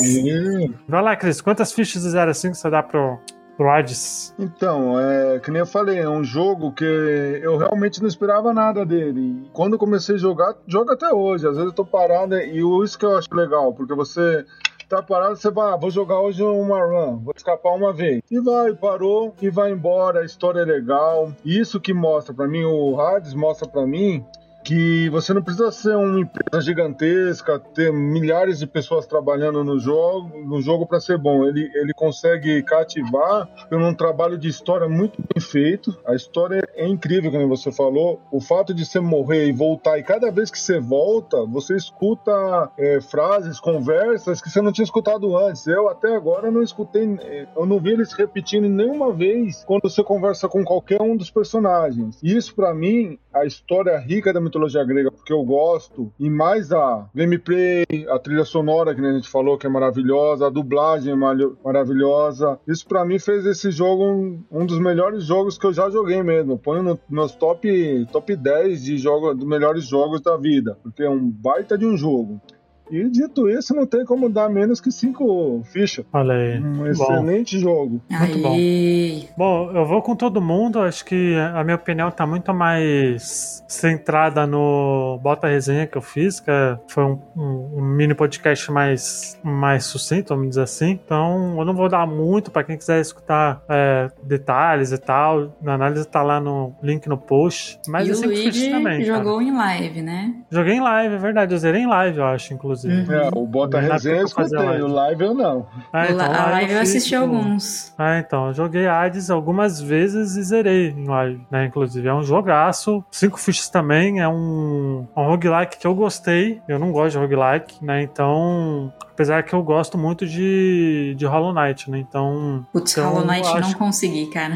Vai lá, Cris, quantas fichas de 0 a 5 você dá pro, pro Hades? Então, é que nem eu falei, é um jogo que eu realmente não esperava nada dele. Quando eu comecei a jogar, jogo até hoje. Às vezes eu tô parado e isso que eu acho legal, porque você tá parado, você vai, ah, vou jogar hoje uma run, vou escapar uma vez. E vai, parou e vai embora, a história é legal. Isso que mostra pra mim, o Hades mostra pra mim que você não precisa ser uma empresa gigantesca, ter milhares de pessoas trabalhando no jogo, no jogo para ser bom. Ele, ele consegue cativar por um trabalho de história muito bem feito. A história é incrível, como você falou. O fato de você morrer e voltar, e cada vez que você volta, você escuta é, frases, conversas que você não tinha escutado antes. Eu até agora não escutei, eu não vi eles repetindo nenhuma vez quando você conversa com qualquer um dos personagens. Isso, para mim, a história rica da mitologia grega, porque eu gosto, e mais a gameplay, a trilha sonora que a gente falou que é maravilhosa, a dublagem é maravilhosa. Isso para mim fez esse jogo um, um, dos melhores jogos que eu já joguei mesmo. Ponho no, nos top, top 10 de jogos, dos melhores jogos da vida, porque é um baita de um jogo. E dito isso, não tem como dar menos que cinco fichas. Olha aí. Um excelente bom. jogo. Muito aí. bom. Bom, eu vou com todo mundo. Acho que a minha opinião tá muito mais centrada no Bota Resenha que eu fiz, que foi um, um, um mini podcast mais, mais sucinto, vamos dizer assim. Então, eu não vou dar muito para quem quiser escutar é, detalhes e tal. A análise tá lá no link no post. Mas e eu o Luigi também. jogou cara. em live, né? Joguei em live, é verdade. Eu zerei em live, eu acho, inclusive. Uhum. É, o Bota Resenha eu escutei, o live eu não. Ah, O la- a live eu assisti alguns. Ah, então, eu joguei Hades algumas vezes e zerei em live, né? Inclusive, é um jogaço. Cinco fichas também, é um, um roguelike que eu gostei. Eu não gosto de roguelike, né? Então, apesar que eu gosto muito de, de Hollow Knight, né? Então, Putz, Então, Hollow Knight eu não acho- consegui, cara.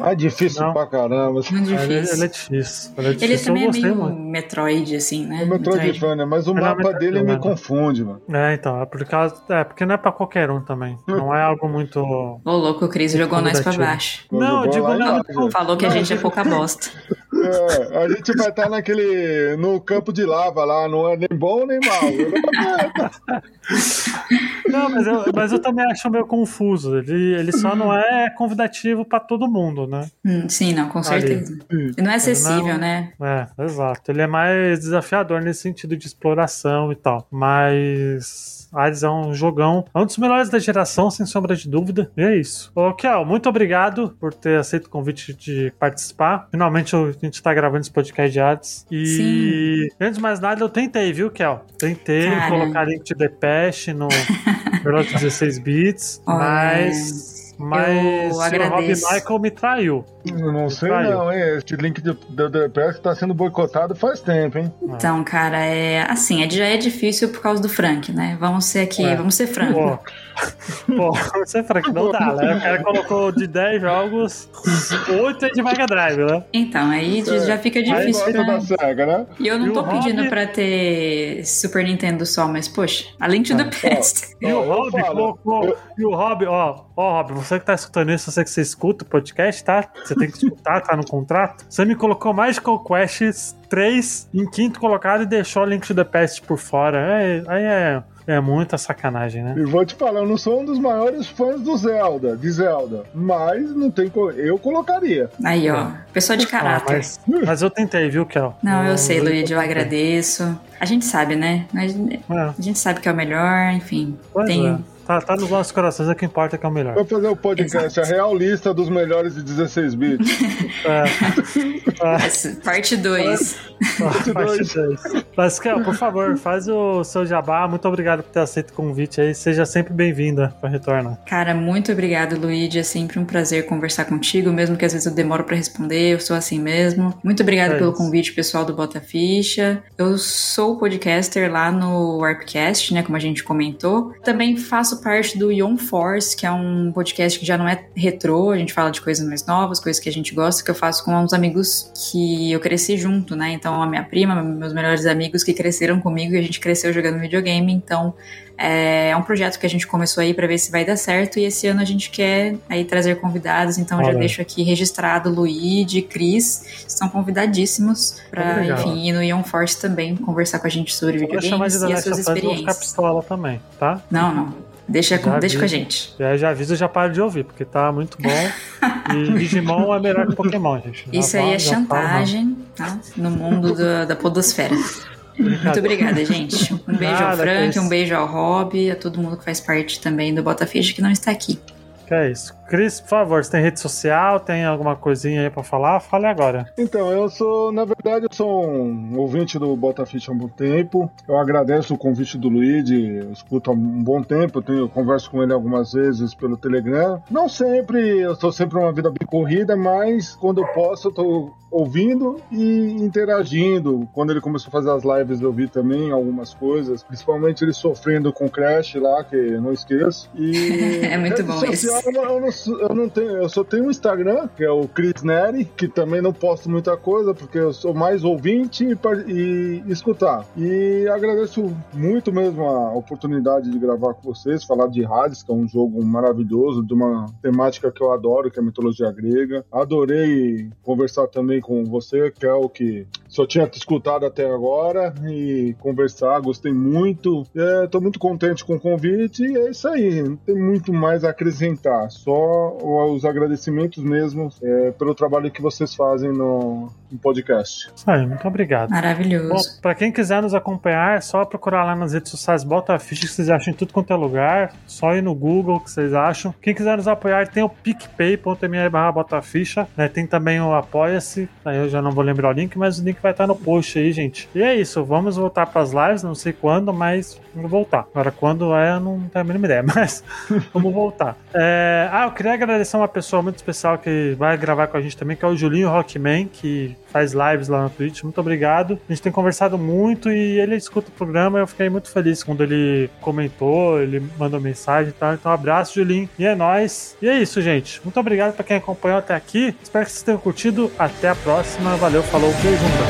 Ah, difícil Não. pra caramba. Muito ele, difícil. ele é difícil. Ele é Ele difícil, também é meio muito. Metroid, assim, né? É Metroidvania, mas o Ele é mapa dele me né? confunde, mano. É, então, é, por causa, é porque não é pra qualquer um também. Não é algo muito. Ô, louco, o Cris jogou nós pra baixo. Não, eu Jogou digo não. Falou que a gente é pouca bosta. É, a gente vai estar naquele. no campo de lava lá, não é nem bom nem mal. Não, mas eu, mas eu também acho meio confuso. Ele, ele só não é convidativo pra todo mundo, né? Hum, sim, não, com certeza. E não é acessível, Não. né? É, exato. Ele é mais desafiador nesse sentido de exploração e tal. Mas. Hades é um jogão. É um dos melhores da geração, sem sombra de dúvida. E é isso. Ô, Kel, muito obrigado por ter aceito o convite de participar. Finalmente a gente tá gravando esse podcast de Hades. E antes de mais nada, eu tentei, viu, Kel? Tentei Cara. colocar link de Depeche no Veloz 16 bits, mas. Mas o Rob. Michael me traiu. Eu não sei Traiu. não, hein? Esse link do DPS tá sendo boicotado faz tempo, hein? Então, cara, é assim, é, já é difícil por causa do Frank, né? Vamos ser aqui, É. vamos ser franco. Pô, pô, você Frank, não dá, né? O cara colocou de 10 jogos, 8 é de Mega Drive, né? Então, aí É. já fica Aí difícil gosta pra... da SEGA, né? E eu não E tô o pedindo Rob- pra ter Super Nintendo só, mas, poxa, além de the best. E o Rob colocou. eu- E o Rob, ó, ó, Rob, você que tá escutando isso, eu sei que você escuta o podcast, tá? Você tem que escutar, tá no contrato. Você me colocou Magical Quest 3 em quinto colocado e deixou o Link to the Past por fora. É, aí é, é muita sacanagem, né? E vou te falar, eu não sou um dos maiores fãs do Zelda, de Zelda, mas não tem co... eu colocaria. Aí, ó, pessoa de Ah, caráter. mas, mas eu tentei, viu, Kel? Não, eu sei, Luiz, Luigi, eu agradeço. A gente sabe, né? A gente, É, a gente sabe que é o melhor, enfim. pois tem... é. Tá, tá nos nossos corações, é o que importa que é o melhor. Vou fazer o podcast, Exato. a real lista dos melhores de 16 bits. É. Essa- Parte 2. Parte dois. Mas, Kel, por favor, faz o seu jabá. Muito obrigado por ter aceito o convite aí. Seja sempre bem-vinda para retornar. Cara, muito obrigado, Luigi. É sempre um prazer conversar contigo, mesmo que às vezes eu demoro pra responder, eu sou assim mesmo. Muito obrigado É pelo isso. convite, pessoal do Bota Ficha. Eu sou podcaster lá no Warpcast, né, como a gente comentou. Também faço parte do Yon Force, que é um podcast que já não é retrô, a gente fala de coisas mais novas, coisas que a gente gosta, que eu faço com uns amigos que eu cresci junto, né? Então, a minha prima, meus melhores amigos que cresceram comigo e a gente cresceu jogando videogame, então é um projeto que a gente começou aí para ver se vai dar certo e esse ano a gente quer aí trazer convidados, então já Olha. deixo aqui registrado Luigi, Cris, estão convidadíssimos para, enfim, ir no Ion Force também conversar com a gente sobre videogames e as suas Us, vou ficar experiências. pistola também, tá? Não, não. Deixa, com, deixa com a gente. Já, já aviso, já paro de ouvir, porque tá muito bom. E Digimon é melhor que Pokémon, gente. Já Isso aí é chantagem tá? no mundo da, da podosfera. Muito obrigada, gente. Um beijo Nada, ao Frank, um beijo ao Rob, a todo mundo que faz parte também do Botafish que não está aqui. Que é isso. Cris, por favor, você tem rede social, tem alguma coisinha aí pra falar? Fale agora. Então, eu sou, na verdade, eu sou um ouvinte do Botaficha há um bom tempo. Eu agradeço o convite do Luigi, eu escuto há um bom tempo, eu, tenho, eu converso com ele algumas vezes pelo Telegram. Não sempre, eu estou sempre uma vida bem corrida, mas quando eu posso, eu tô ouvindo e interagindo. Quando ele começou a fazer as lives, eu vi também algumas coisas, principalmente ele sofrendo com Crash lá, que eu não esqueço. E é muito bom isso. Eu, eu, não, eu não tenho, eu só tenho um Instagram, que é o Chris Neri, que também não posto muita coisa, porque eu sou mais ouvinte e, e, e escutar. E agradeço muito mesmo a oportunidade de gravar com vocês, falar de Hades, que é um jogo maravilhoso, de uma temática que eu adoro, que é a mitologia grega. Adorei conversar também com você, que é o que só tinha escutado até agora e conversar, gostei muito. Estou é, muito contente com o convite e é isso aí. Não tem muito mais a acrescentar, só os agradecimentos mesmo é, pelo trabalho que vocês fazem no, no podcast. Isso aí, muito obrigado. Maravilhoso. Para quem quiser nos acompanhar, é só procurar lá nas redes sociais, bota a ficha que vocês acham em tudo quanto é lugar, só ir no Google que vocês acham. Quem quiser nos apoiar, tem o picpay.me barra bota ficha, né? tem também o apoia-se, aí eu já não vou lembrar o link, mas o link vai estar no post aí, gente. E é isso, vamos voltar para as lives, não sei quando, mas vamos voltar. Agora, quando é, eu não tenho a mínima ideia, mas vamos voltar. É... Ah, eu queria agradecer uma pessoa muito especial que vai gravar com a gente também, que é o Julinho Rockman, que faz lives lá no Twitch. Muito obrigado. A gente tem conversado muito e ele escuta o programa. Eu fiquei muito feliz quando ele comentou, ele mandou mensagem e tal. Então, um abraço, Julinho. E é nóis. E é isso, gente. Muito obrigado para quem acompanhou até aqui. Espero que vocês tenham curtido. Até a próxima. Valeu, falou, abraço.